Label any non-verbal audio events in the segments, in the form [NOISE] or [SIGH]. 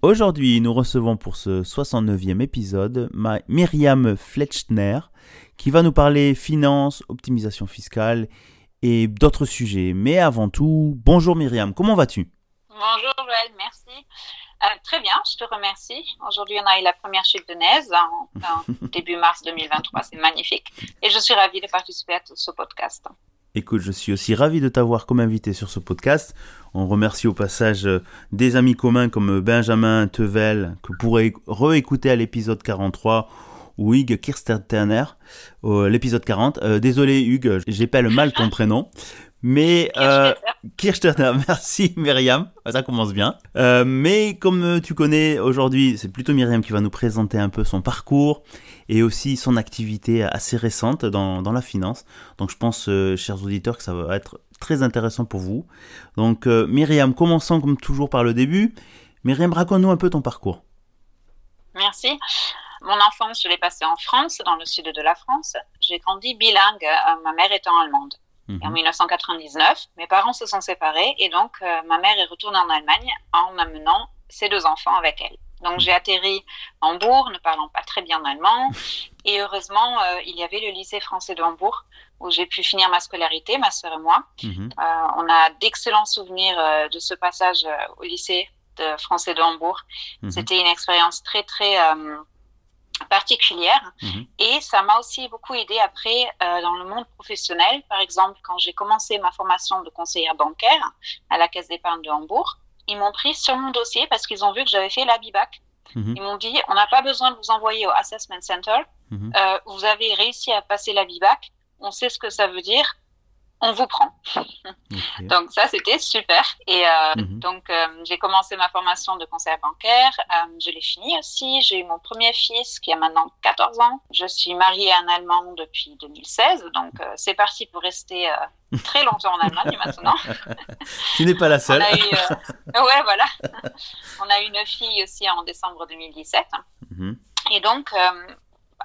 Aujourd'hui, nous recevons pour ce 69e épisode Myriam Fletchner qui va nous parler finance, optimisation fiscale et d'autres sujets. Mais avant tout, bonjour Myriam, comment vas-tu? Bonjour Joël, merci. Euh, très bien, je te remercie. Aujourd'hui, on a eu la première chute de neige en, [LAUGHS] début mars 2023. C'est magnifique. Et je suis ravie de participer à ce podcast. Écoute, je suis aussi ravi de t'avoir comme invité sur ce podcast. On remercie au passage euh, des amis communs comme Benjamin Tevel, que pourrez réécouter à l'épisode 43, ou Hugues Kirsterterner, l'épisode 40. Euh, désolé Hugues, j'épelle mal ton prénom. Mais euh, [LAUGHS] merci Myriam, ça commence bien. Euh, mais comme tu connais aujourd'hui, c'est plutôt Myriam qui va nous présenter un peu son parcours et aussi son activité assez récente dans, dans la finance. Donc je pense, euh, chers auditeurs, que ça va être très intéressant pour vous. Donc euh, Myriam, commençons comme toujours par le début. Myriam, raconte-nous un peu ton parcours. Merci. Mon enfance, je l'ai passée en France, dans le sud de la France. J'ai grandi bilingue, ma mère étant allemande. Et en 1999, mhm. mes parents se sont séparés et donc euh, ma mère est retournée en Allemagne en amenant ses deux enfants avec elle. Donc j'ai atterri en Hambourg, ne parlant pas très bien allemand. Et heureusement, euh, il y avait le lycée français de Hambourg où j'ai pu finir ma scolarité, ma sœur et moi. Mhm. Euh, on a d'excellents souvenirs de ce passage au lycée de français de Hambourg. Mhm. C'était une expérience très très particulière mhm. et ça m'a aussi beaucoup aidé après euh, dans le monde professionnel. Par exemple, quand j'ai commencé ma formation de conseillère bancaire à la Caisse d'épargne de Hambourg, ils m'ont pris sur mon dossier parce qu'ils ont vu que j'avais fait la BIBAC. Mhm. Ils m'ont dit, on n'a pas besoin de vous envoyer au Assessment Center. Mhm. Euh, vous avez réussi à passer la BIBAC. On sait ce que ça veut dire on vous prend. donc ça, c'était super. Et euh, mhm. donc, euh, j'ai commencé ma formation de conseiller bancaire. Euh, je l'ai fini aussi. J'ai eu mon premier fils qui a maintenant 14 ans. Je suis mariée à un Allemand depuis 2016. Donc, c'est parti pour rester très longtemps en Allemagne maintenant. [LAUGHS] tu n'es pas la seule. On ouais, voilà. On a eu une fille aussi en décembre 2017. Mhm. Et donc,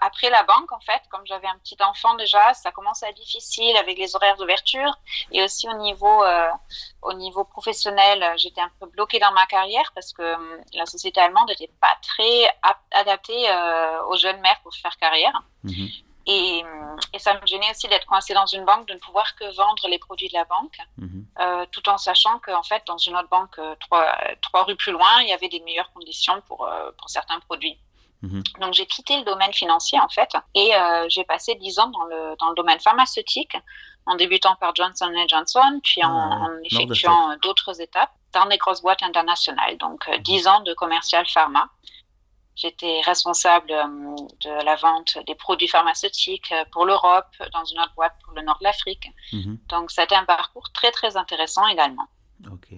après la banque, en fait, comme j'avais un petit enfant déjà, ça commençait à être difficile avec les horaires d'ouverture et aussi au niveau, euh, au niveau professionnel, j'étais un peu bloquée dans ma carrière parce que hum, la société allemande n'était pas très adaptée euh, aux jeunes mères pour faire carrière. Mhm. Et, et, ça me gênait aussi d'être coincée dans une banque, de ne pouvoir que vendre les produits de la banque, mhm. euh, tout en sachant qu'en fait, dans une autre banque, trois, trois rues plus loin, il y avait des meilleures conditions pour, pour certains produits. Mhm. Donc j'ai quitté le domaine financier en fait et euh, j'ai passé dix ans dans le, dans le domaine pharmaceutique en débutant par Johnson Johnson puis en, ah, effectuant d'autres étapes dans des grosses boîtes internationales. Donc euh, dix ans de commercial pharma. J'étais responsable euh, de la vente des produits pharmaceutiques pour l'Europe, dans une autre boîte pour le nord de l'Afrique. Mhm. Donc, c'était un parcours très, très intéressant également. Ok.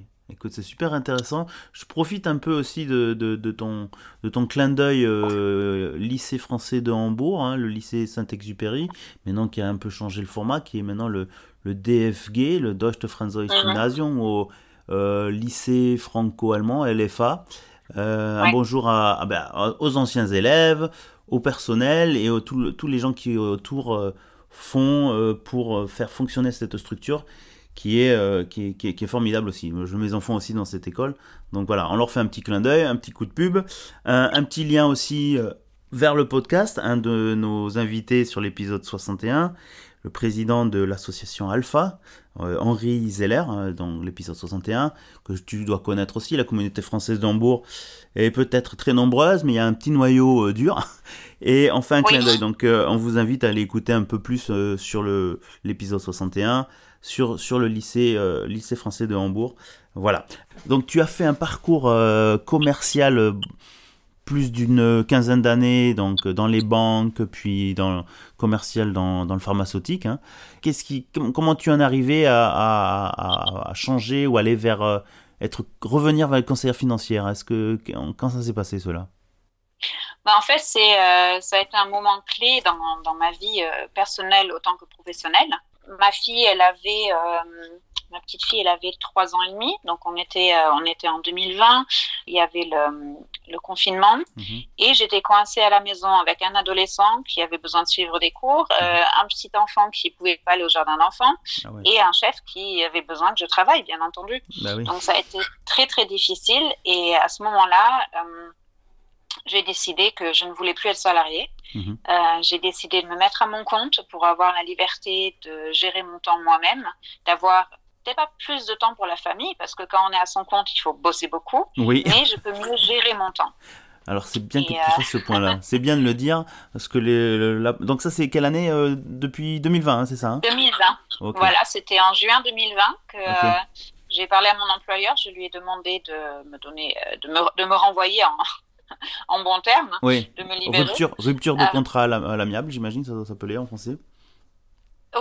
C'est super intéressant. Je profite un peu aussi de, de, ton, de ton clin d'œil euh, lycée français de Hambourg, hein, le lycée Saint-Exupéry, maintenant qui a un peu changé le format, qui est maintenant le, le DFG, le Deutsche Französische mhm. Gymnasium, au euh, lycée franco-allemand, LFA. Euh, un bonjour à, ben, aux anciens élèves, au personnel et à tous les gens qui autour font pour faire fonctionner cette structure qui est, euh, qui, est, qui, est, formidable aussi. Je mets mes enfants aussi dans cette école. Donc voilà, on leur fait un petit clin d'œil, un petit coup de pub, un, petit lien aussi euh, vers le podcast. Un de nos invités sur l'épisode 61, le président de l'association Alpha, euh, Henri Zeller, dans l'épisode 61, que tu dois connaître aussi. La communauté française d'Hambourg est peut-être très nombreuse, mais il y a un petit noyau dur. [LAUGHS] Et enfin, un clin d'œil. Donc on vous invite à aller écouter un peu plus sur l'épisode 61 sur, sur le lycée, euh, lycée français de Hambourg. Voilà. Donc tu as fait un parcours euh, commercial euh, plus d'une quinzaine d'années, donc dans les banques, puis dans le commercial dans, dans le pharmaceutique. Hein. Qu'est-ce qui, comment tu en es arrivé à, changer ou aller vers être revenir vers le conseillère financière Est-ce que quand ça s'est passé cela? Bah, En fait, c'est, ça a été un moment clé dans, dans ma vie personnelle autant que professionnelle. Ma fille, elle avait Ma petite fille, elle avait trois ans et demi, donc on était, euh, on était en 2020. Il y avait le, le confinement mhm. et j'étais coincée à la maison avec un adolescent qui avait besoin de suivre des cours, euh, mhm. un petit enfant qui pouvait pas aller au jardin d'enfants ah et un chef qui avait besoin que je travaille, bien entendu. Bah donc ça a été très très difficile et à ce moment-là. Euh, j'ai décidé que je ne voulais plus être salariée. Mhm. Euh, j'ai décidé de me mettre à mon compte pour avoir la liberté de gérer mon temps moi-même, d'avoir peut-être pas plus de temps pour la famille, parce que quand on est à son compte, il faut bosser beaucoup, oui. mais je peux mieux gérer mon temps. Alors c'est bien que tu fasses ce point-là. [LAUGHS] c'est bien de le dire parce que les, donc ça c'est quelle année euh, depuis 2020, hein, c'est ça 2020. Hein voilà, c'était en juin 2020 que euh, j'ai parlé à mon employeur. Je lui ai demandé de me donner, de me, de me renvoyer en, [LAUGHS] en bon terme, oui. de me libérer. Rupture, rupture de euh, contrat à l'amiable, j'imagine, ça doit s'appeler en français.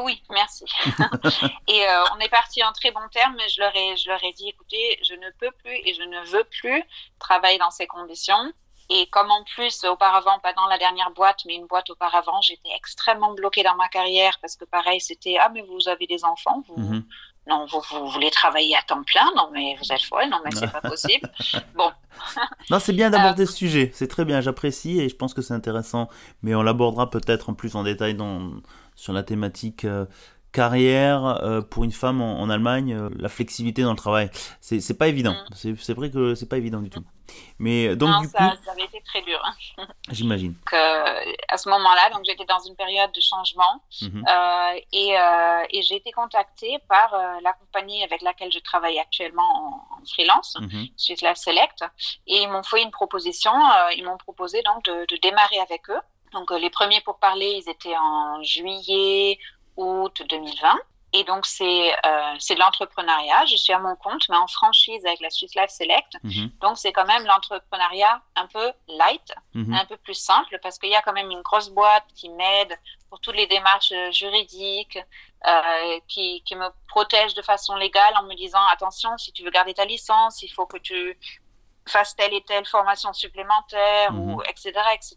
Oui, merci. [LAUGHS] [LAUGHS] et euh, on est parti en très bon terme, mais je leur, ai, je leur ai dit, écoutez, je ne peux plus et je ne veux plus travailler dans ces conditions. Et comme en plus, auparavant, pas dans la dernière boîte, mais une boîte auparavant, j'étais extrêmement bloquée dans ma carrière parce que pareil, c'était, ah, mais vous avez des enfants, vous, mhm non, vous, voulez travailler à temps plein, non, mais vous êtes folle, non, mais c'est pas possible. [LAUGHS] Bon. non, c'est bien d'aborder euh, ce sujet, c'est très bien, j'apprécie et je pense que c'est intéressant, mais on l'abordera peut-être en plus en détail dans, sur la thématique euh, carrière euh, pour une femme en, Allemagne, la flexibilité dans le travail. C'est pas évident, mm. c'est vrai que c'est pas évident du tout. Mais donc du ça, coup, ça avait été très dur. Hein. [LAUGHS] J'imagine. À ce moment-là, donc j'étais dans une période de changement mhm. euh, et, euh, et j'ai été contactée par euh, la compagnie avec laquelle je travaille actuellement en, freelance, mm la Select, et ils m'ont fait une proposition. ils m'ont proposé donc de, de, démarrer avec eux. Donc les premiers pour parler, ils étaient en juillet, août 2020. Et donc, c'est euh, de l'entrepreneuriat. Je suis à mon compte, mais en franchise avec la Swiss Life Select. Mhm. Donc, c'est quand même l'entrepreneuriat un peu light, mhm. un peu plus simple, parce qu'il y a quand même une grosse boîte qui m'aide pour toutes les démarches euh, juridiques, euh, qui, qui me protège de façon légale en me disant, attention, si tu veux garder ta licence, il faut que tu fasses telle et telle formation supplémentaire, ou etc., mhm. etc.,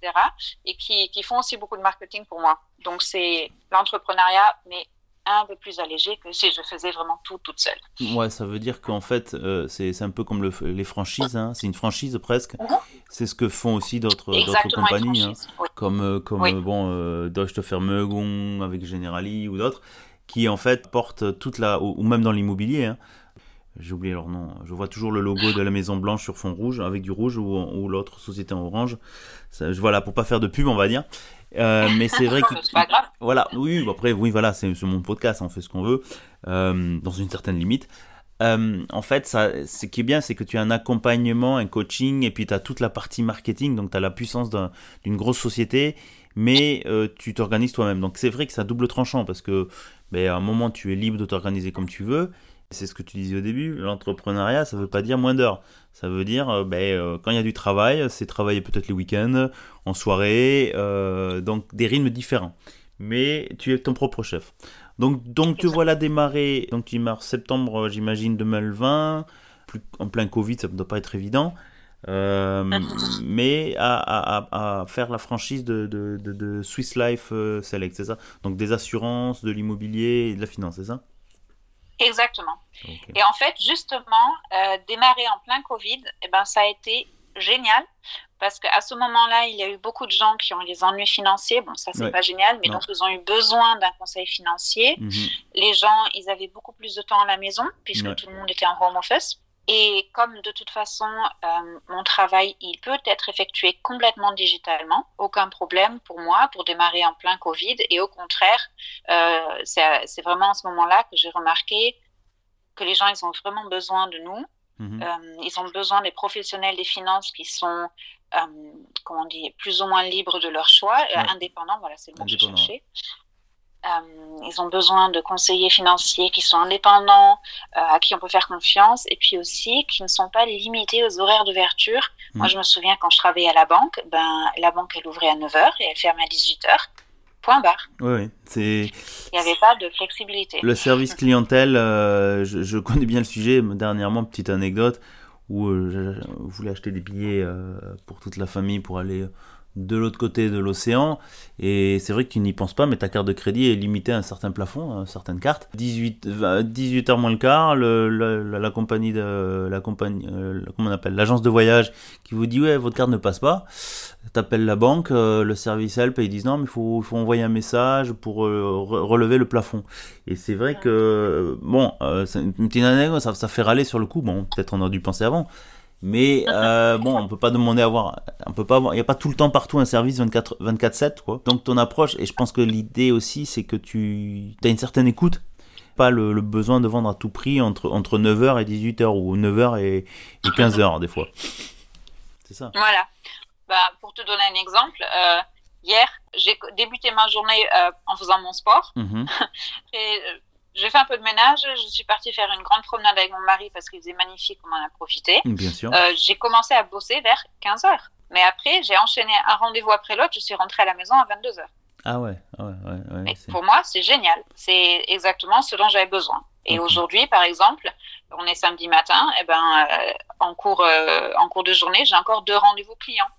et qui, qui font aussi beaucoup de marketing pour moi. Donc, c'est l'entrepreneuriat, mais un peu plus allégé que si je faisais vraiment tout toute seule. Ouais, ça veut dire qu'en fait, euh, c'est un peu comme le, les franchises, hein. c'est une franchise presque. Mhm. C'est ce que font aussi d'autres compagnies, hein. comme, euh, comme euh, bon, Deutsche Vermögen avec Generali ou d'autres, qui en fait portent toute la. ou, même dans l'immobilier. Hein. J'ai oublié leur nom. Je vois toujours le logo de la Maison Blanche sur fond rouge, avec du rouge, ou, ou l'autre société en orange. Ça, voilà, pour pas faire de pub, on va dire. Euh, mais c'est vrai [LAUGHS] que. Voilà, oui, après, oui, voilà, c'est mon podcast, on fait ce qu'on veut, euh, dans une certaine limite. Euh, en fait, ça, ce qui est bien, c'est que tu as un accompagnement, un coaching, et puis tu as toute la partie marketing, donc tu as la puissance d'une grosse société, mais tu t'organises toi-même. Donc c'est vrai que c'est double tranchant, parce que ben, à un moment, tu es libre de t'organiser comme tu veux, c'est ce que tu disais au début, l'entrepreneuriat, ça ne veut pas dire moins d'heures. Ça veut dire, euh, ben, euh, quand il y a du travail, c'est travailler peut-être les week-ends, en soirée, euh, donc des rythmes différents. Mais tu es ton propre chef. Donc, donc tu vois la démarrer, donc tu démarres septembre, j'imagine, 2020, plus, en plein Covid, ça ne doit pas être évident. [LAUGHS] mais à, faire la franchise de, de, de Swiss Life Select, c'est ça? Donc des assurances, de l'immobilier et de la finance, c'est ça? Exactement. Et en fait, justement, euh, démarrer en plein Covid, eh ben, ça a été génial parce qu'à ce moment-là, il y a eu beaucoup de gens qui ont eu des ennuis financiers. Bon, ça, c'est pas génial, mais donc ils ont eu besoin d'un conseil financier. Mhm. Les gens, ils avaient beaucoup plus de temps à la maison puisque tout le monde était en home office. Et comme de toute façon, euh, mon travail, il peut être effectué complètement digitalement, aucun problème pour moi pour démarrer en plein Covid. Et au contraire, euh, c'est vraiment à ce moment-là que j'ai remarqué que les gens, ils ont vraiment besoin de nous. Mhm. Euh, ils ont besoin des professionnels des finances qui sont, comment on dit, plus ou moins libres de leur choix, indépendants, voilà, c'est le mot que je cherchais. Euh, ils ont besoin de conseillers financiers qui sont indépendants, euh, à qui on peut faire confiance, et puis aussi qui ne sont pas limités aux horaires d'ouverture. Moi, mm. je me souviens quand je travaillais à la banque, ben, la banque, elle ouvrait à 9h et elle fermait à 18h. Point barre. Oui, c'est. Il n'y avait pas de flexibilité. Le service clientèle, euh, je, connais bien le sujet. Dernièrement, petite anecdote où je voulais acheter des billets pour toute la famille pour aller de l'autre côté de l'océan. Et c'est vrai que tu n'y penses pas, mais ta carte de crédit est limitée à un certain plafond, à certaines cartes. 18, 18 h moins le quart, la, compagnie de la compagnie, euh, comment on appelle, l'agence de voyage qui vous dit ouais votre carte ne passe pas. T'appelles la banque, euh, le service help et ils disent non mais il faut, faut envoyer un message pour euh, relever le plafond. Et c'est vrai que bon, une petite anecdote, ça, ça fait râler sur le coup. Bon, peut-être on aurait dû penser avant. Mais [LAUGHS] euh, bon, on peut pas demander à avoir, on peut pas avoir, il y a pas tout le temps partout un service 24 24 7 quoi. Donc ton approche et je pense que l'idée aussi c'est que tu as une certaine écoute, pas le, besoin de vendre à tout prix entre entre 9h et 18h ou 9h et, 15h des fois. C'est ça. Voilà. Bah, pour te donner un exemple, euh, hier, j'ai débuté ma journée euh, en faisant mon sport. Mm-hmm. [LAUGHS] et j'ai fait un peu de ménage. Je suis partie faire une grande promenade avec mon mari parce qu'il faisait magnifique, on en a profité. Bien sûr. Euh, j'ai commencé à bosser vers 15 h Mais après, j'ai enchaîné un rendez-vous après l'autre. Je suis rentrée à la maison à 22 h Ah ouais, ouais, ouais. ouais pour moi, c'est génial. C'est exactement ce dont j'avais besoin. Et aujourd'hui, par exemple, on est samedi matin, et eh ben, euh, en, cours, euh, en cours de journée, j'ai encore deux rendez-vous clients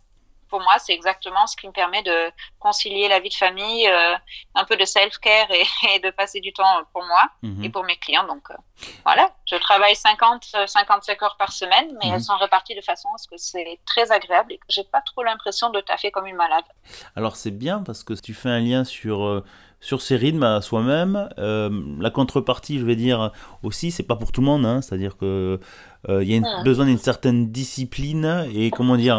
pour moi, c'est exactement ce qui me permet de concilier la vie de famille, euh, un peu de self-care et, [LAUGHS] de passer du temps pour moi mhm. et pour mes clients. Donc euh, voilà, je travaille 50, 55 heures par semaine, mais elles mhm. sont réparties de façon à ce que c'est très agréable et que j'ai pas trop l'impression de taffer comme une malade. Alors c'est bien parce que tu fais un lien sur euh, sur ces rythmes à soi-même. la contrepartie, je vais dire aussi, c'est pas pour tout le monde. Hein, C'est-à-dire que il y a mmh. besoin d'une certaine discipline et comment dire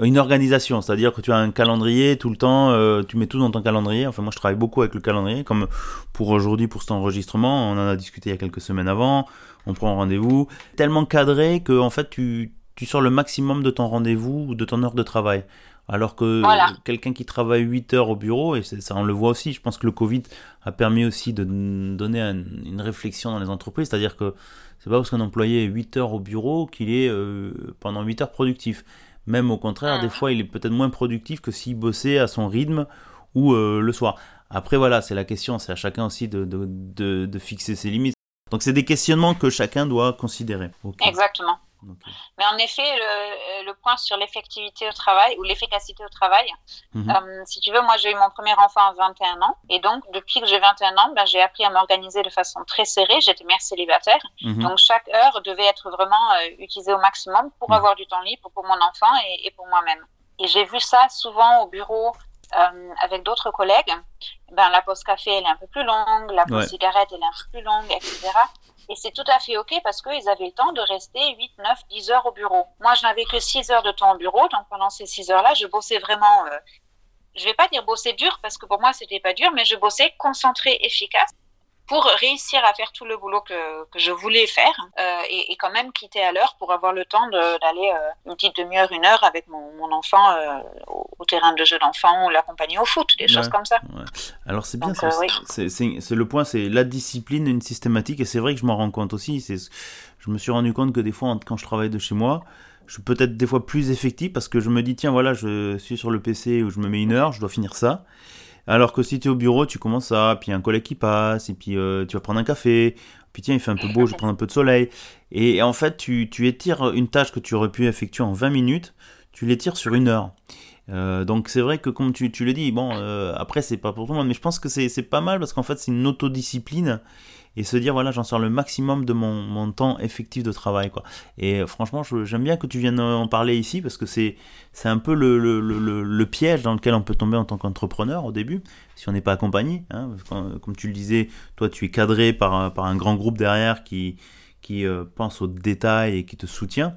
une organisation, c'est-à-dire que tu as un calendrier tout le temps, euh, tu mets tout dans ton calendrier. Enfin, moi, je travaille beaucoup avec le calendrier, comme pour aujourd'hui, pour cet enregistrement, on en a discuté il y a quelques semaines avant. On prend un rendez-vous tellement cadré que en fait, tu, tu sors le maximum de ton rendez-vous ou de ton heure de travail. Alors que quelqu'un qui travaille 8 heures au bureau, et ça on le voit aussi, je pense que le Covid a permis aussi de donner une réflexion dans les entreprises, c'est-à-dire que c'est pas parce qu'un employé est 8 heures au bureau qu'il est euh, pendant 8 heures productif. Même au contraire, des ah. fois, il est peut-être moins productif que s'il bossait à son rythme ou euh, le soir. Après, voilà, c'est la question, c'est à chacun aussi de, de, de, fixer ses limites. Donc, c'est des questionnements que chacun doit considérer. Exactement. Mais en effet, le, le point sur l'effectivité au travail ou l'efficacité au travail, mhm. euh, si tu veux, moi j'ai eu mon premier enfant à 21 ans et donc depuis que j'ai 21 ans, ben, j'ai appris à m'organiser de façon très serrée. J'étais mère célibataire, mhm. donc chaque heure devait être vraiment euh, utilisée au maximum pour mhm. avoir du temps libre pour mon enfant et, et pour moi-même. Et j'ai vu ça souvent au bureau euh, avec d'autres collègues. Ben, la pause café, elle est un peu plus longue, la pause cigarette, elle est un peu plus longue, etc. Et c'est tout à fait OK parce qu'ils avaient le temps de rester 8, 9, 10 heures au bureau. Moi, je n'avais que 6 heures de temps au bureau. Donc, pendant ces 6 heures-là, je bossais vraiment, euh, je vais pas dire bosser dur parce que pour moi, c'était pas dur, mais je bossais concentré, efficace pour réussir à faire tout le boulot que, que je voulais faire euh, et, et, quand même quitter à l'heure pour avoir le temps d'aller euh, une petite demi-heure, une heure avec mon, mon enfant euh, au, terrain de jeu d'enfant ou l'accompagner au foot, des choses comme ça. Alors c'est bien, c'est le point, c'est la discipline, une systématique et c'est vrai que je m'en rends compte aussi. Je me suis rendu compte que des fois, quand je travaille de chez moi, je suis peut-être des fois plus effectif parce que je me dis tiens voilà je suis sur le PC où je me mets une heure, je dois finir ça alors que si tu es au bureau, tu commences à, puis un collègue qui passe, et puis euh, tu vas prendre un café, puis tiens, il fait un peu beau, je prends un peu de soleil. Et, en fait, tu, tu, étires une tâche que tu aurais pu effectuer en 20 minutes, tu l'étires sur une heure. Euh, donc c'est vrai que comme tu, tu le dis, bon, euh, après c'est pas pour tout le monde, mais je pense que c'est pas mal parce qu'en fait c'est une autodiscipline et se dire voilà j'en sors le maximum de mon, mon, temps effectif de travail quoi et euh, franchement j'aime bien que tu viennes en parler ici parce que c'est c'est un peu le, le, le, le, piège dans lequel on peut tomber en tant qu'entrepreneur au début si on n'est pas accompagné hein, comme tu le disais toi tu es cadré par, par un grand groupe derrière qui qui euh, pense aux détails et qui te soutient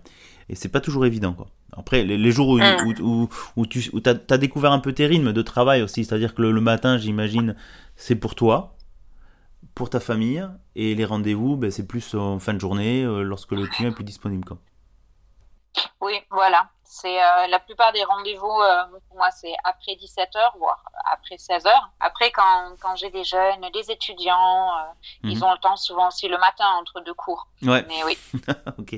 et c'est pas toujours évident quoi après, les, jours où, mm. où, où, tu as, découvert un peu tes rythmes de travail aussi, c'est-à-dire que le matin, j'imagine, c'est pour toi, pour ta famille et les rendez-vous, ben, c'est plus en fin de journée euh, lorsque le client est plus disponible. Quoi. Oui, voilà. C'est euh, la plupart des rendez-vous euh, pour moi c'est après 17h voire après 16h. Après quand, quand j'ai des jeunes, des étudiants, ils mhm. ont le temps souvent aussi le matin entre deux cours. Ouais. Mais oui. [LAUGHS] OK.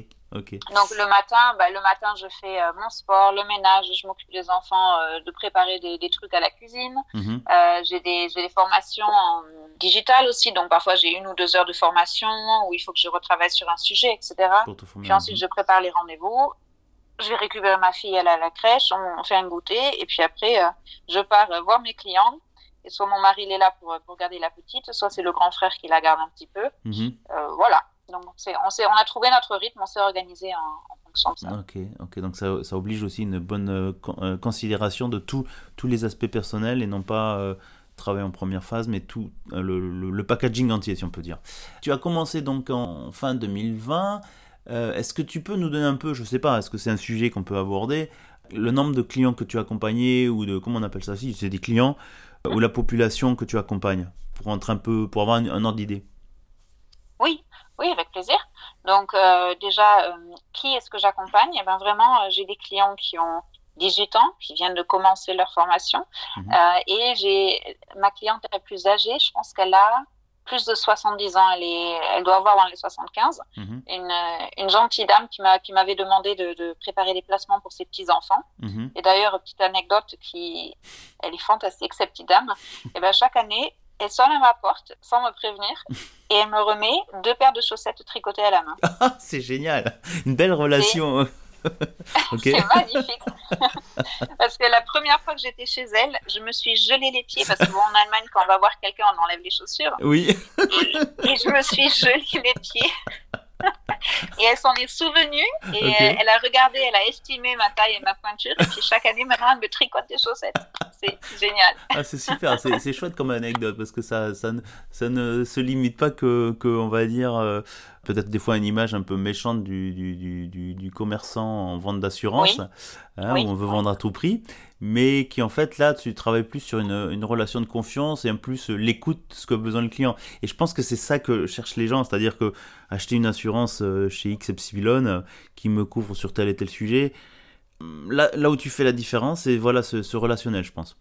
Donc le matin, bah, le matin, je fais euh, mon sport, le ménage, je m'occupe des enfants, euh, de préparer des, des, trucs à la cuisine. Mhm. Euh, j'ai des, des, formations en digital aussi, donc parfois j'ai une ou deux heures de formation où il faut que je retravaille sur un sujet, etc. Puis ensuite, je prépare les rendez-vous. je vais récupérer ma fille, elle à la crèche, on, fait un goûter, et puis après, je pars voir mes clients. Et soit mon mari il est là pour, pour garder la petite, soit c'est le grand frère qui la garde un petit peu. Mhm. Voilà. Donc on, on a trouvé notre rythme, on s'est organisé en, fonction de ça. Ok, ok. Donc ça, ça oblige aussi une bonne considération de tous les aspects personnels et non pas travailler en première phase, mais tout le, le, packaging entier, si on peut dire. Tu as commencé donc en fin 2020. Euh, est-ce que tu peux nous donner un peu, je sais pas, est-ce que c'est un sujet qu'on peut aborder, le nombre de clients que tu as accompagnés ou de comment on appelle ça si c'est des clients euh, ou la population que tu accompagnes pour entrer un peu pour avoir un, ordre d'idée? Oui, oui, avec plaisir. Donc euh, déjà, qui est-ce que j'accompagne? Eh ben vraiment, j'ai des clients qui ont 18 ans, qui viennent de commencer leur formation, mhm. et j'ai ma cliente la plus âgée, je pense qu'elle a plus de 70 ans, elle, est, elle doit avoir dans les 75. Mhm. une, une, gentille dame qui m'avait demandé de, de, préparer des placements pour ses petits-enfants. Mhm. Et d'ailleurs, petite anecdote, qui, elle est fantastique, cette petite dame. [LAUGHS] et ben, chaque année, elle sonne à ma porte sans me prévenir [LAUGHS] et elle me remet deux paires de chaussettes tricotées à la main. c'est génial, une belle relation. [LAUGHS] [LAUGHS] c'est magnifique. parce que la première fois que j'étais chez elle, je me suis gelé les pieds parce qu'en Allemagne, quand on va voir quelqu'un, on enlève les chaussures. Oui. et, je me suis gelé les pieds. Et elle s'en est souvenue et elle a regardé, elle a estimé ma taille et ma pointure. Et puis chaque année, maintenant, elle me tricote des chaussettes. C'est génial. Ah, c'est super, c'est chouette comme anecdote parce que ça, ça, ça ne se limite pas que, que on va dire. Peut-être des fois une image un peu méchante du, du, du, du commerçant en vente d'assurance, hein, où on veut vendre à tout prix, mais qui en fait là tu travailles plus sur une, une relation de confiance et en plus euh, l'écoute ce que besoin le client. Et je pense que c'est ça que cherchent les gens, c'est-à-dire que acheter une assurance euh, chez X Epsilon euh, qui me couvre sur tel et tel sujet, là, là où tu fais la différence, c'est voilà ce, ce relationnel, je pense.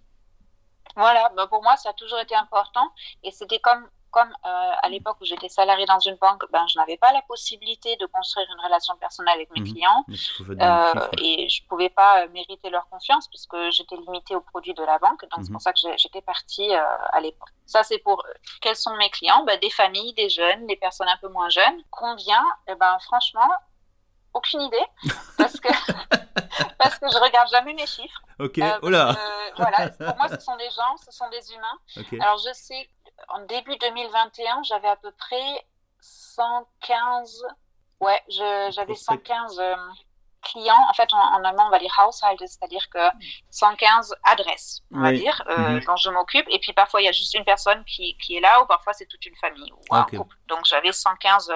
Voilà, bah pour moi, ça a toujours été important. Et c'était comme comme euh, à l'époque où j'étais salariée dans une banque, ben, je n'avais pas la possibilité de construire une relation personnelle avec mes mhm. clients euh, et je ne pouvais pas euh, mériter leur confiance puisque j'étais limitée aux produits de la banque. Donc, c'est mhm. pour ça que j'étais partie à l'époque. Ça, c'est pour quels sont mes clients? Ben, Des familles, des jeunes, des personnes un peu moins jeunes. Combien? Eh ben, Franchement, aucune idée [LAUGHS] parce que [LAUGHS] parce que je regarde jamais mes chiffres. Ok. voilà. Pour moi, ce sont des gens, ce sont des humains. Alors je sais en début 2021, j'avais à peu près 115. Ouais, j'avais 115 euh, clients. En fait, en, allemand, on va dire household, c'est-à-dire que 115 adresses, on va dire, euh, mhm. dont je m'occupe. Et puis parfois, il y a juste une personne qui, qui est là, ou parfois c'est toute une famille ou un couple. Donc j'avais 115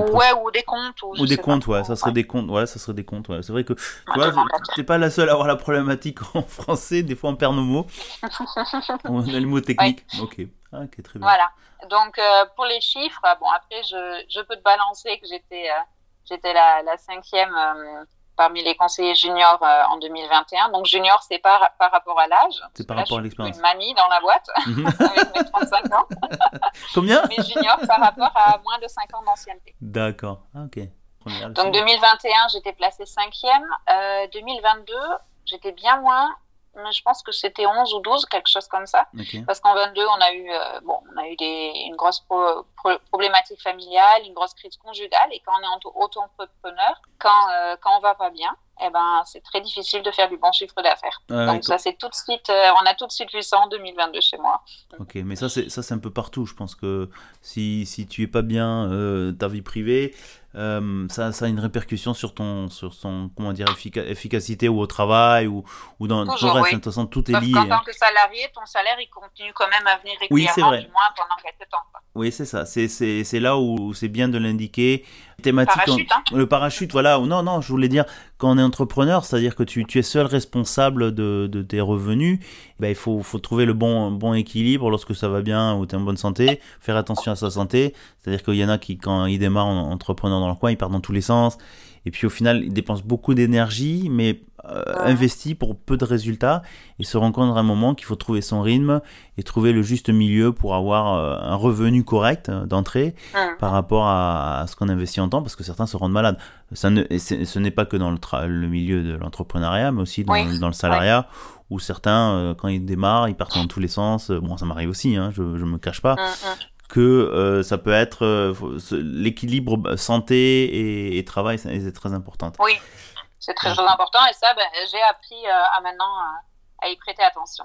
ouais, ou des comptes. Ou, des comptes, ouais, ça serait des comptes, ouais, ça serait des comptes, ouais. C'est vrai que, tu vois, t'es pas la seule à avoir la problématique [LAUGHS] en français, des fois on perd nos mots. [LAUGHS] on a le mot technique. Ok, ah, ok, très bien. Voilà. Donc, euh, pour les chiffres, bon, après, je, je peux te balancer que j'étais, euh, j'étais la, la cinquième euh, parmi les conseillers juniors euh, en 2021. Donc junior, c'est par, par rapport à l'âge. C'est par rapport à l'expérience. une mamie dans la boîte [LAUGHS] mhm. [LAUGHS] avec mes 35 ans. [LAUGHS] Combien Mais junior par rapport à moins de 5 ans d'ancienneté. D'accord. Ah, ok. Donc 2021, j'étais placée cinquième. Euh, 2022, j'étais bien moins mais je pense que c'était 11 ou 12, quelque chose comme ça. Parce qu'en 22, on a eu, euh, bon, on a eu des, une grosse problématique familiale, une grosse crise conjugale. Et quand on est auto-entrepreneur, quand, euh, quand on va pas bien, eh ben, c'est très difficile de faire du bon chiffre d'affaires. Donc ça, c'est tout de suite, euh, on a tout de suite vu ça en 2022 chez moi. Ok, mais ça, c'est ça, c'est un peu partout. Je pense que si, si tu es pas bien ta vie privée, euh, ça, ça, a une répercussion sur ton, sur son, comment dire, efficacité ou au travail ou, ou dans tout le reste. De toute façon, tout est lié. En tant que salarié, ton salaire, il continue quand même à venir régulièrement, oui, du moins pendant quelques temps. Oui, c'est ça. C'est là où c'est bien de l'indiquer. Thématique, parachute, hein. le parachute, voilà. Non, non, je voulais dire, quand on est entrepreneur, c'est-à-dire que tu, tu, es seul responsable de, de tes revenus, ben, il faut, faut, trouver le bon, bon équilibre lorsque ça va bien ou tu es en bonne santé, faire attention à sa santé. C'est-à-dire qu'il y en a qui, quand ils démarrent en entrepreneur dans le coin, ils partent dans tous les sens. Et puis au final, ils dépensent beaucoup d'énergie, mais euh, investi pour peu de résultats. Et se rend compte à un moment qu'il faut trouver son rythme et trouver le juste milieu pour avoir euh, un revenu correct euh, d'entrée par rapport à, ce qu'on investit en temps, parce que certains se rendent malades. Ça ne, ce n'est pas que dans le, le milieu de l'entrepreneuriat, mais aussi dans, dans le salariat, où certains, quand ils démarrent, ils partent dans tous les sens. Bon, ça m'arrive aussi, hein, je ne me cache pas que euh, ça peut être euh, l'équilibre santé et, travail est très important. Oui. C'est très, très important et ça, ben, j'ai appris à maintenant à y prêter attention.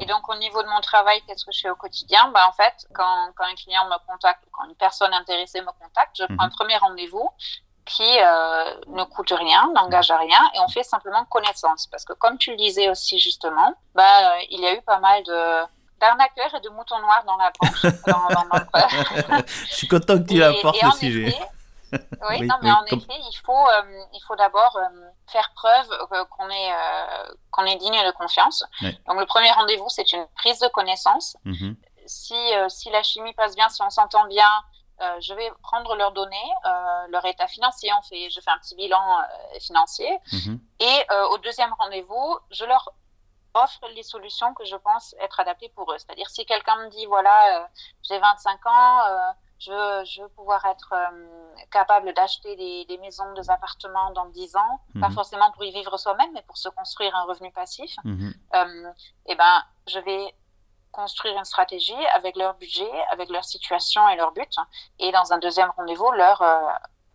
Et donc, au niveau de mon travail, qu'est-ce que je fais au quotidien? Ben, En fait, quand, quand, un client me contacte, quand une personne intéressée me contacte, je prends un mhm. premier rendez-vous qui euh, ne coûte rien, n'engage à rien, et on fait simplement connaissance. Parce que comme tu le disais aussi justement, bah, il y a eu pas mal de d'arnaqueurs et de moutons noirs dans la branche. [LAUGHS] je suis content que tu apportes le sujet. [LAUGHS] oui, non, mais en effet, il faut, euh, il faut d'abord euh, faire preuve qu'on est, qu'on est digne de confiance. Donc, le premier rendez-vous, c'est une prise de connaissance. Mhm. Si, si la chimie passe bien, si on s'entend bien, euh, je vais prendre leurs données, euh, leur état financier, on fait, je fais un petit bilan euh, financier. Mhm. Et au deuxième rendez-vous, je leur offre les solutions que je pense être adaptées pour eux. C'est-à-dire si quelqu'un me dit, voilà, j'ai 25 ans, je, je, veux pouvoir être capable d'acheter des, maisons, des appartements dans 10 ans, pas mhm. forcément pour y vivre soi-même, mais pour se construire un revenu passif, mhm. et eh ben, je vais construire une stratégie avec leur budget, avec leur situation et leur but. Et dans un deuxième rendez-vous, leur, euh,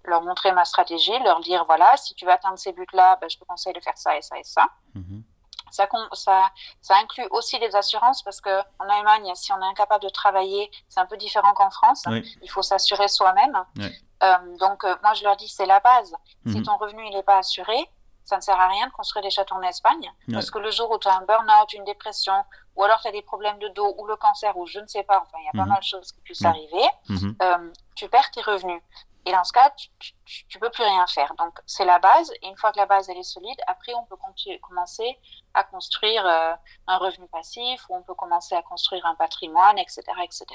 leur montrer ma stratégie, leur dire voilà, si tu veux atteindre ces buts-là, ben, je te conseille de faire ça et ça et ça. Mhm. Ça, ça, ça, inclut aussi les assurances parce que en Allemagne, si on est incapable de travailler, c'est un peu différent qu'en France. Il faut s'assurer soi-même. Euh, donc, euh, moi, je leur dis, c'est la base. Si mhm. ton revenu il n'est pas assuré, ça ne sert à rien de construire des châteaux en Espagne. Parce que le jour où tu as un burn-out, une dépression, ou alors tu as des problèmes de dos, ou le cancer, ou je ne sais pas, enfin, il y a pas mhm. mal de choses qui puissent arriver, mhm. euh, tu perds tes revenus. Et dans ce cas, tu, ne peux plus rien faire. Donc, c'est la base. Et une fois que la base, elle est solide, après, on peut commencer à construire euh, un revenu passif, ou on peut commencer à construire un patrimoine, etc., etc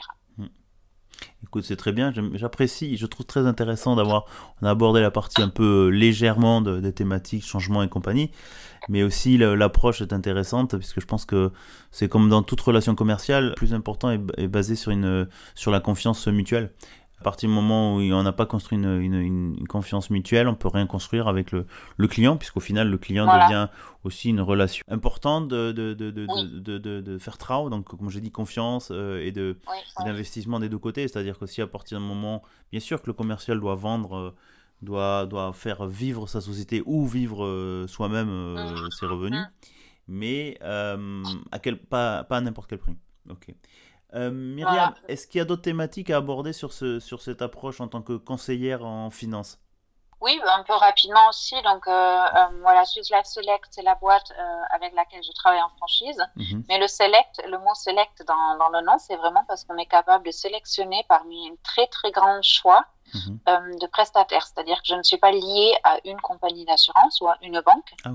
c'est très bien. J'apprécie, je trouve très intéressant d'avoir abordé la partie un peu euh, légèrement des thématiques, changement et compagnie, mais aussi l'approche est intéressante puisque je pense que c'est comme dans toute relation commerciale, le plus important est, est basé sur une sur la confiance mutuelle. À partir du moment où on n'a pas construit une, une, confiance mutuelle, on peut rien construire avec le, le client, puisqu'au final, le client devient aussi une relation importante de, de, de, de, de faire trao, donc comme j'ai dit, confiance euh, et de d'investissement des deux côtés. C'est-à-dire que si à partir d'un moment, bien sûr que le commercial doit vendre, euh, doit, doit faire vivre sa société ou vivre euh, soi-même mmh. ses revenus, mmh. mais à quel, pas, pas à n'importe quel prix. Ok. Euh, Myriam, est-ce qu'il y a d'autres thématiques à aborder sur, ce, sur cette approche en tant que conseillère en finance? Oui, un peu rapidement aussi. Donc, euh, euh, voilà, Life Select, c'est la boîte avec laquelle je travaille en franchise. Mhm. Mais le select, le mot select dans, dans le nom, c'est vraiment parce qu'on est capable de sélectionner parmi un très, très grand choix mhm. de prestataires. C'est-à-dire que je ne suis pas liée à une compagnie d'assurance ou à une banque. Ah,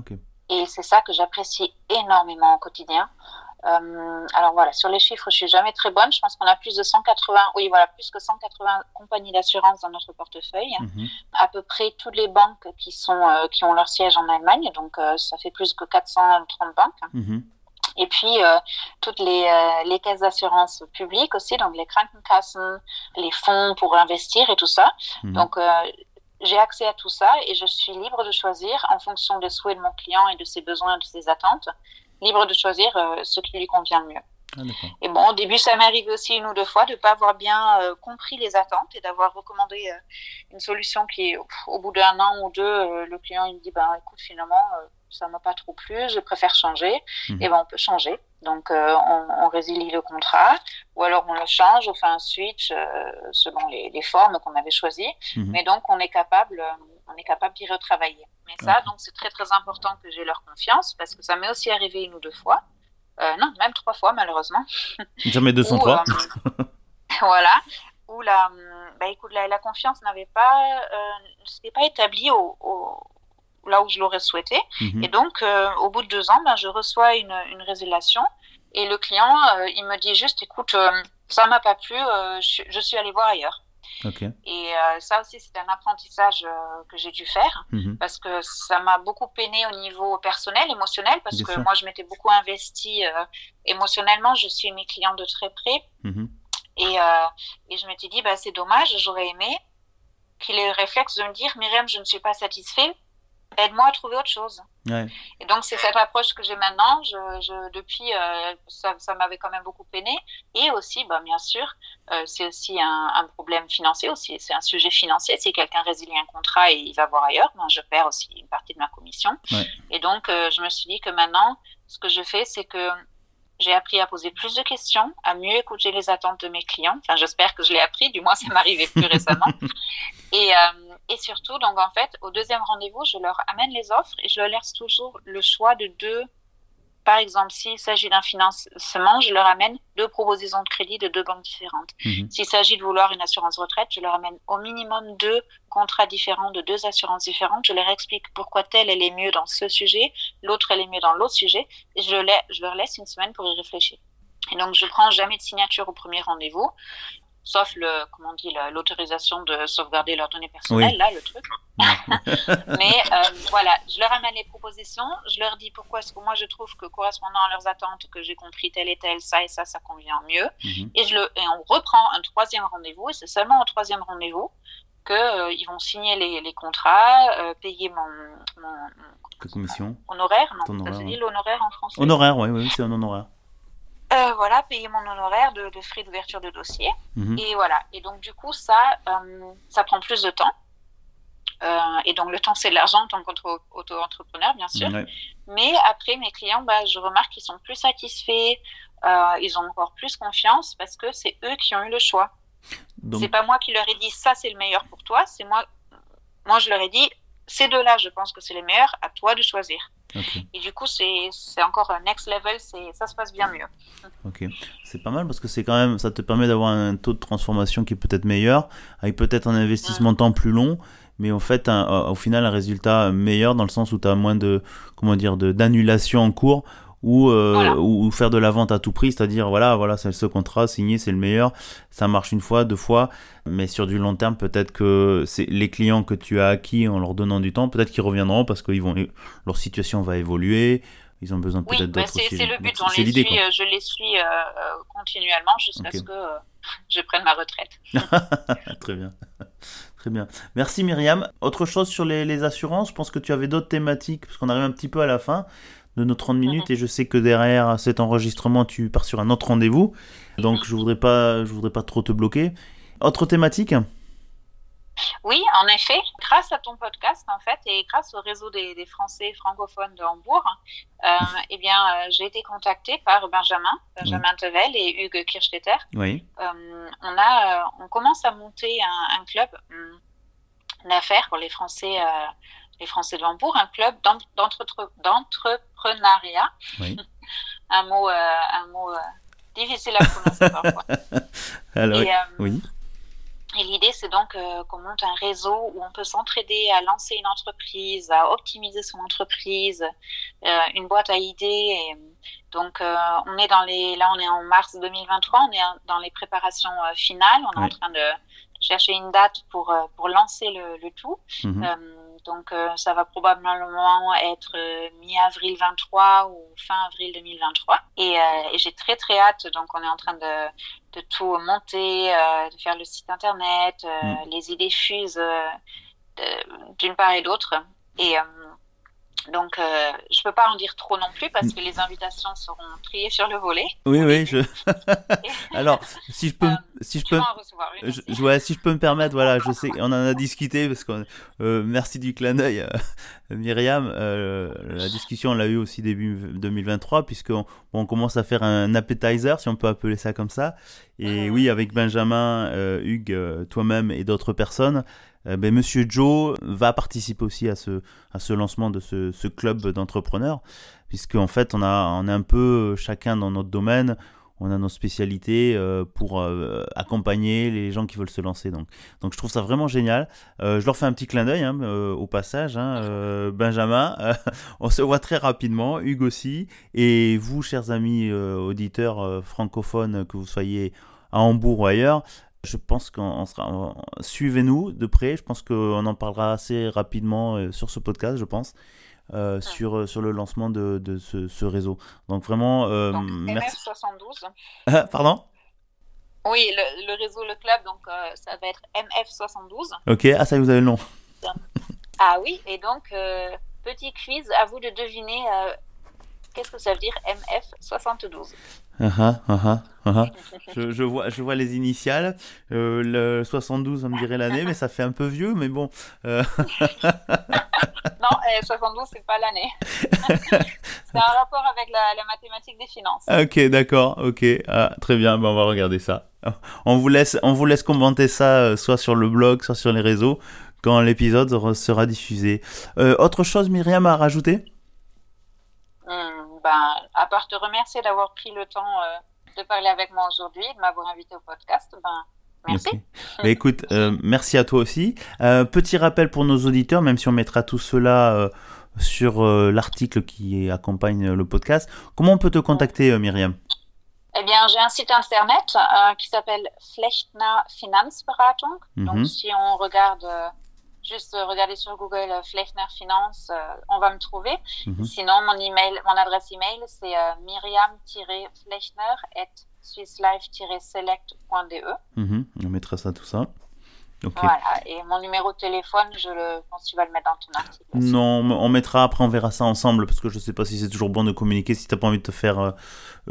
Et c'est ça que j'apprécie énormément au quotidien. Euh, alors voilà, sur les chiffres, je suis jamais très bonne. Je pense qu'on a plus de 180, oui voilà, plus que 180 compagnies d'assurance dans notre portefeuille. Mhm. À peu près toutes les banques qui sont euh, qui ont leur siège en Allemagne, donc euh, ça fait plus que 430 banques. Mhm. Et puis toutes les, les caisses d'assurance publiques aussi, donc les Krankenkassen, les fonds pour investir et tout ça. Mhm. Donc j'ai accès à tout ça et je suis libre de choisir en fonction des souhaits de mon client et de ses besoins et de ses attentes libre de choisir euh, ce qui lui convient le mieux. Ah, et bon, au début, ça m'est arrivé aussi une ou deux fois de ne pas avoir bien euh, compris les attentes et d'avoir recommandé euh, une solution qui, au bout d'un an ou deux, le client il me dit ben écoute, finalement, ça m'a pas trop plu, je préfère changer. Mhm. Et ben on peut changer. Donc on, on, résilie le contrat ou alors on le change, on fait un switch selon les, les formes qu'on avait choisies. Mhm. Mais donc on est capable on est capable d'y retravailler. Mais ça, donc, c'est très, très important que j'ai leur confiance parce que ça m'est aussi arrivé une ou deux fois. Euh, non, même trois fois, malheureusement. [LAUGHS] Jamais 203. Euh, [LAUGHS] voilà. Où la, bah, écoute, la, confiance n'avait pas, euh, pas établie au, là où je l'aurais souhaité. Mhm. Et donc, euh, au bout de deux ans, ben, je reçois une, une résiliation. Et le client, il me dit juste, écoute, ça m'a pas plu, je, je, suis allé voir ailleurs. Et euh, ça aussi, c'est un apprentissage euh, que j'ai dû faire mhm. parce que ça m'a beaucoup peiné au niveau personnel, émotionnel, parce que moi, je m'étais beaucoup investie euh, émotionnellement. Je suis mes clients de très près. Mhm. Et, et, je m'étais dit, bah, c'est dommage, j'aurais aimé qu'il ait le réflexe de me dire, Myriam, je ne suis pas satisfait aide-moi à trouver autre chose. Et donc, c'est cette approche que j'ai maintenant. Je, depuis, euh, ça, ça m'avait quand même beaucoup peiné. Et aussi, bah, bien sûr, euh, c'est aussi un, problème financier aussi. C'est un sujet financier. Si quelqu'un résilie un contrat et il va voir ailleurs, ben, je perds aussi une partie de ma commission. Et donc, euh, je me suis dit que maintenant, ce que je fais, c'est que j'ai appris à poser plus de questions, à mieux écouter les attentes de mes clients. Enfin, j'espère que je l'ai appris, du moins ça m'arrivait plus récemment. [LAUGHS] Et, euh, et surtout, donc en fait, au deuxième rendez-vous, je leur amène les offres et je leur laisse toujours le choix de deux par exemple, s'il s'agit d'un financement, je leur amène deux propositions de crédit de deux banques différentes. Mhm. S'il s'agit de vouloir une assurance retraite, je leur amène au minimum deux contrats différents de deux assurances différentes. Je leur explique pourquoi telle elle est mieux dans ce sujet, l'autre elle est mieux dans l'autre sujet, et je, je leur laisse une semaine pour y réfléchir. Et donc, je prends jamais de signature au premier rendez-vous sauf le, comment on dit, l'autorisation de sauvegarder leurs données personnelles, là, le truc. [LAUGHS] [LAUGHS] Mais euh, voilà, je leur amène les propositions, je leur dis pourquoi est-ce que moi je trouve que correspondant à leurs attentes, que j'ai compris tel et tel, ça et ça, ça convient mieux. Mhm. et, je le, et on reprend un troisième rendez-vous, et c'est seulement au troisième rendez-vous qu'ils euh, ils vont signer les, les contrats, euh, payer mon, mon, commission honoraire, non, ça se dit l'honoraire en français. Honoraire, oui, oui c'est un honoraire. Euh, voilà, payer mon honoraire de, frais d'ouverture de dossier. Mhm. Et voilà. Et donc, du coup, ça, euh, ça prend plus de temps. Euh, et donc, le temps, c'est de l'argent en tant qu'auto-entrepreneur, bien sûr. Mais après, mes clients, bah, je remarque qu'ils sont plus satisfaits, ils ont encore plus confiance parce que c'est eux qui ont eu le choix. C'est pas moi qui leur ai dit ça, c'est le meilleur pour toi. C'est moi, moi, je leur ai dit ces deux-là, je pense que c'est les meilleurs. À toi de choisir. Et du coup, c'est encore un next level, ça se passe bien mieux. Ok, c'est pas mal parce que c'est quand même, ça te permet d'avoir un taux de transformation qui est peut-être meilleur, avec peut-être un investissement de temps plus long, mais en fait, au final, un résultat meilleur dans le sens où tu as moins de, comment dire, d'annulation en cours ou, euh, ou, faire de la vente à tout prix, c'est-à-dire voilà, voilà, c'est ce contrat signé, c'est le meilleur, ça marche une fois, deux fois, mais sur du long terme, peut-être que c'est les clients que tu as acquis en leur donnant du temps, peut-être qu'ils reviendront parce que vont, leur situation va évoluer, ils ont besoin peut-être d'autres. Oui, c'est le but, on les suit, euh, je les suis euh, continuellement jusqu'à ce que je prenne ma retraite. [LAUGHS] Très bien. Très bien. Merci Myriam. Autre chose sur les, les assurances, je pense que tu avais d'autres thématiques, parce qu'on arrive un petit peu à la fin de nos 30 minutes mhm. et je sais que derrière cet enregistrement tu pars sur un autre rendez-vous donc je voudrais pas je voudrais pas trop te bloquer autre thématique? Oui, en effet, grâce à ton podcast, en fait, et grâce au réseau des, Français francophones de Hambourg, euh, [LAUGHS] eh bien, euh, j'ai été contactée par Benjamin, Benjamin Tevel et Hugues Kirchstetter. Oui. Euh, on, a, on commence à monter un, un club d'affaires pour les Français les Français de Hambourg, un club d'entrepreneuriat. Oui. [LAUGHS] un mot, euh, un mot euh, difficile à prononcer [LAUGHS] parfois. Alors, et, euh, oui. Et l'idée, c'est donc qu'on monte un réseau où on peut s'entraider à lancer une entreprise, à optimiser son entreprise, une boîte à idées. Et, donc, on est dans les, là, on est en mars 2023, on est dans les préparations finales. On est en train de, chercher une date pour, pour lancer le, le tout. Mm donc, euh, ça va probablement être euh, mi-avril 23 ou fin avril 2023. Euh, et, j'ai très, très hâte. Donc, on est en train de, de tout monter, de faire le site internet. Mm. Les idées fusent d'une part et d'autre. Et donc, euh, je ne peux pas en dire trop non plus parce que les invitations seront triées sur le volet. Oui, oui. Je... [LAUGHS] Alors, si je peux, euh, si je peux, je, si je peux me permettre, voilà, je sais, on en a discuté parce que euh, merci du clin d'œil, [LAUGHS] Myriam. la discussion, on l'a eu aussi début 2023 puisqu'on on commence à faire un appetizer, si on peut appeler ça comme ça. Et oui, avec Benjamin, Hugues, toi-même et d'autres personnes. Euh, ben, Monsieur Joe va participer aussi à ce, à ce lancement de ce, ce club d'entrepreneurs, puisque en fait on a, on est un peu chacun dans notre domaine, on a nos spécialités euh, pour euh, accompagner les gens qui veulent se lancer. Donc, donc je trouve ça vraiment génial. je leur fais un petit clin d'œil hein, au passage. Hein, Benjamin, [LAUGHS] on se voit très rapidement. Hugues aussi. Et vous, chers amis auditeurs francophones, que vous soyez à Hambourg ou ailleurs, je pense qu'on sera. Suivez-nous de près. Je pense qu'on en parlera assez rapidement euh, sur ce podcast, je pense. Euh, sur, euh, sur le lancement de, de ce, ce, réseau. Donc vraiment, merci. MF72. Ah, pardon? Oui, le, le, réseau, le club, donc ça va être MF72. Ok, ah ça vous avez le nom. Ah oui, et donc petit quiz, à vous de deviner qu'est-ce que ça veut dire MF72. Uh -huh, uh -huh, je, je, vois, je vois les initiales. Euh, le 72, on me dirait l'année, mais ça fait un peu vieux, mais bon. Euh... [LAUGHS] non, 72, c'est pas l'année. [LAUGHS] c'est un rapport avec la, la, mathématique des finances. Ok, d'accord, ok. Ah, très bien, ben, on va regarder ça. On vous laisse, on vous laisse commenter ça euh, soit sur le blog, soit sur les réseaux, quand l'épisode sera diffusé. Euh, autre chose, Myriam, à rajouter? Hum, ben, à part te remercier d'avoir pris le temps euh, de parler avec moi aujourd'hui, de m'avoir invité au podcast, ben, merci. Bah, écoute, euh, merci à toi aussi. Euh, petit rappel pour nos auditeurs, même si on mettra tout cela sur l'article qui accompagne le podcast, comment on peut te contacter, Myriam? Eh bien, j'ai un site internet qui s'appelle Flechtner Finanzberatung. Donc, mhm. si on regarde juste regarder sur Google euh, Flechner Finance, euh, on va me trouver. Mhm. Sinon, mon email, mon adresse email, c'est euh, miriam-flechner at swisslife-select.de. Mhm. On mettra ça, tout ça. Voilà, et mon numéro de téléphone, je le, pense que tu vas le mettre dans ton article. Non, on mettra après, on verra ça ensemble, parce que je ne sais pas si c'est toujours bon de communiquer si tu n'as pas envie de te faire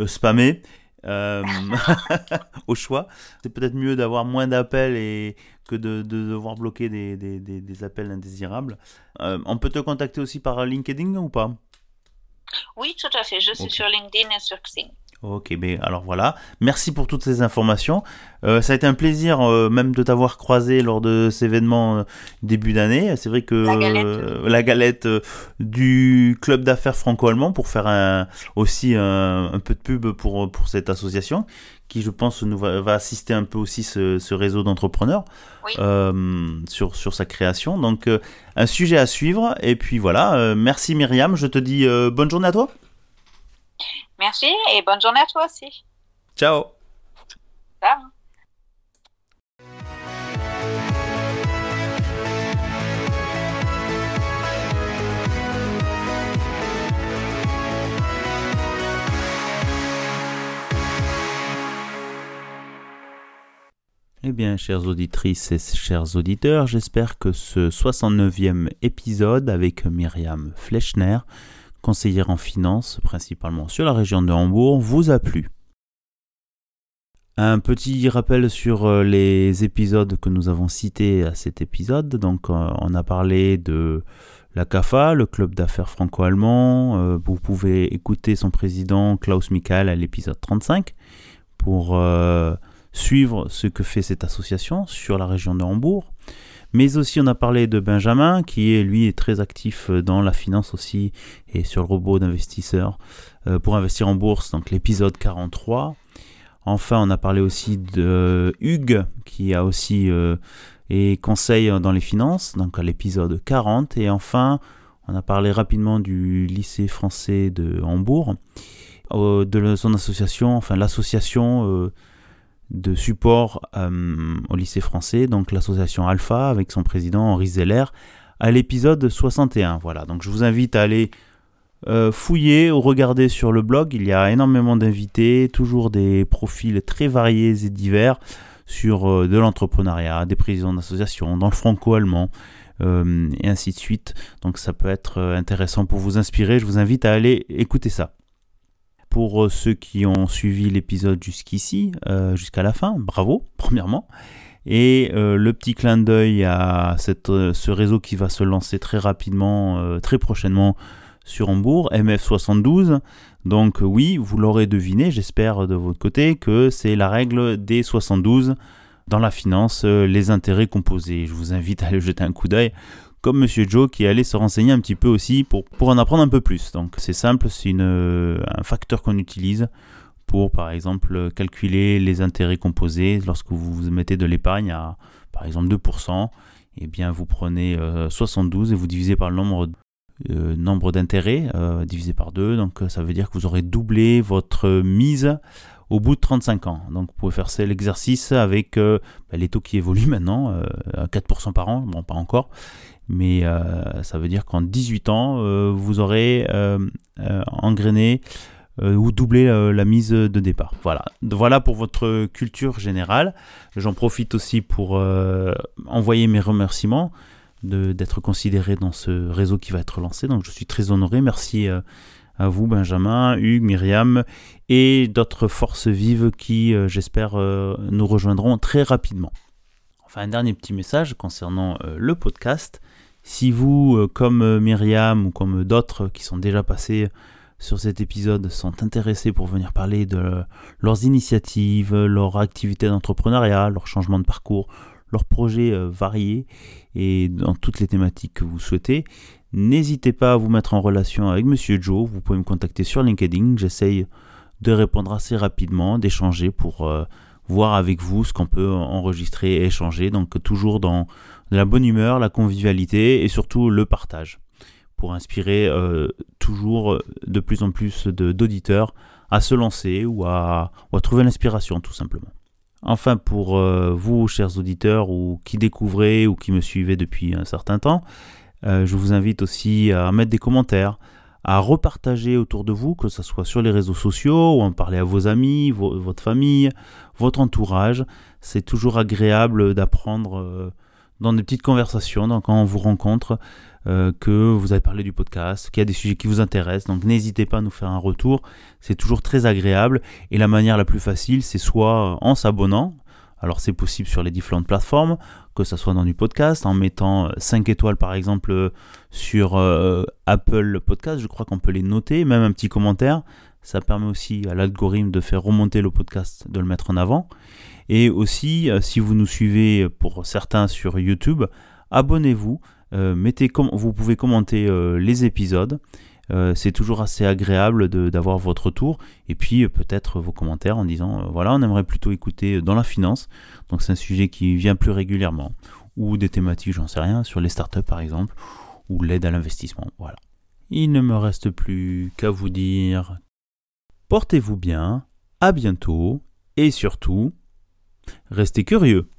spammer. [LAUGHS] au choix. C'est peut-être mieux d'avoir moins d'appels et que de, devoir bloquer des, des, des, appels indésirables. Euh, on peut te contacter aussi par LinkedIn ou pas? Oui, tout à fait. Je suis sur LinkedIn et sur Xing. Ok, ben alors voilà. Merci pour toutes ces informations. Euh, ça a été un plaisir euh, même de t'avoir croisé lors de ces événements début d'année. C'est vrai que la galette, du club d'affaires franco-allemand pour faire un, aussi un, un, peu de pub pour, pour cette association qui je pense nous va, assister un peu aussi ce, ce réseau d'entrepreneurs euh, sur, sur sa création. Donc euh, un sujet à suivre. Et puis voilà, euh, merci Myriam, je te dis bonne journée à toi. Merci et bonne journée à toi aussi. Ciao. Ciao. Eh bien, chères auditrices et chers auditeurs, j'espère que ce 69e épisode avec Myriam Fleischner, conseillère en finance, principalement sur la région de Hambourg, vous a plu. Un petit rappel sur euh, les épisodes que nous avons cités à cet épisode. Donc, euh, on a parlé de la CAFA, le club d'affaires franco-allemand. Euh, vous pouvez écouter son président Klaus Michael à l'épisode 35 pour suivre ce que fait cette association sur la région de Hambourg. Mais aussi on a parlé de Benjamin qui est lui est très actif dans la finance aussi et sur le robot d'investisseur euh, pour investir en bourse, donc l'épisode 43. Enfin on a parlé aussi de Hugues qui a aussi euh, et conseil dans les finances, donc à l'épisode 40. Et enfin on a parlé rapidement du lycée français de Hambourg, euh, de son association, enfin l'association de support euh, au lycée français, donc l'association Alpha avec son président Henri Zeller, à l'épisode 61. Voilà, donc je vous invite à aller euh, fouiller ou regarder sur le blog. Il y a énormément d'invités, toujours des profils très variés et divers sur euh, de l'entrepreneuriat, des présidents d'associations, dans le franco-allemand. et ainsi de suite. Donc ça peut être intéressant pour vous inspirer. Je vous invite à aller écouter ça pour euh, ceux qui ont suivi l'épisode jusqu'ici, euh, jusqu'à la fin, bravo, [LAUGHS] premièrement. Et euh, le petit clin d'œil à cette, ce réseau qui va se lancer très rapidement, très prochainement sur Hambourg, MF72. Donc oui, vous l'aurez deviné, j'espère de votre côté, que c'est la règle des 72 dans la finance, les intérêts composés. Je vous invite à aller jeter un coup d'œil comme Monsieur Joe qui allait se renseigner un petit peu aussi pour, pour en apprendre un peu plus. Donc c'est simple, c'est un facteur qu'on utilise pour par exemple calculer les intérêts composés lorsque vous mettez de l'épargne à par exemple 2%, et eh bien vous prenez 72 euh, et vous divisez par le nombre euh, nombre d'intérêts euh, divisé par 2, donc ça veut dire que vous aurez doublé votre mise au bout de 35 ans. Donc vous pouvez faire l'exercice avec bah, les taux qui évoluent [LAUGHS] maintenant, à 4% par an, bon pas encore, mais euh, ça veut dire qu'en 18 ans, euh, vous aurez euh, engrainé ou doublé la mise de départ. Voilà. voilà pour votre culture générale. J'en profite aussi pour envoyer mes remerciements d'être considéré dans ce réseau qui va être lancé. Donc je suis très honoré. Merci à vous, Benjamin, Hugues, Myriam et d'autres forces vives qui, j'espère, nous rejoindront très rapidement. Enfin, un dernier petit message concernant le podcast. Si vous, comme Myriam ou comme d'autres qui sont déjà passés sur cet épisode sont intéressés pour venir parler de leurs initiatives, leur activité d'entrepreneuriat, leur changement de parcours, leurs projets euh, variés et dans toutes les thématiques que vous souhaitez, n'hésitez pas à vous mettre en relation avec Monsieur Joe. Vous pouvez me contacter sur LinkedIn. J'essaye de répondre assez rapidement, d'échanger pour euh, voir avec vous ce qu'on peut enregistrer et échanger. Donc toujours dans la bonne humeur, la convivialité et surtout le partage pour inspirer euh, toujours euh, de plus en plus d'auditeurs à se lancer ou à, trouver l'inspiration tout simplement. Enfin, pour euh, vous, chers auditeurs, ou qui découvrez ou qui me suivez depuis un certain temps, je vous invite aussi à mettre des commentaires, à repartager autour de vous, que ce soit sur les réseaux sociaux ou en parler à vos amis, votre famille, votre entourage. C'est toujours agréable d'apprendre dans des petites conversations, donc quand on vous rencontre, euh, que vous avez parlé du podcast, qu'il y a des sujets qui vous intéressent. Donc n'hésitez pas à nous faire un retour. C'est toujours très agréable. Et la manière la plus facile, c'est soit en s'abonnant. Alors c'est possible sur les différentes plateformes, que ce soit dans du podcast, en mettant 5 étoiles par exemple sur euh, Apple Podcast, je crois qu'on peut les noter, même un petit commentaire. Ça permet aussi à l'algorithme de faire remonter le podcast, de le mettre en avant. Et aussi, euh, si vous nous suivez pour certains sur YouTube, abonnez-vous. Euh, mettez vous pouvez commenter euh, les épisodes. C'est toujours assez agréable d'avoir votre retour et puis peut-être vos commentaires en disant voilà on aimerait plutôt écouter dans la finance. Donc c'est un sujet qui vient plus régulièrement. Ou des thématiques j'en sais rien sur les startups par exemple ou l'aide à l'investissement. Voilà. Il ne me reste plus qu'à vous dire portez-vous bien à bientôt et surtout Restez curieux.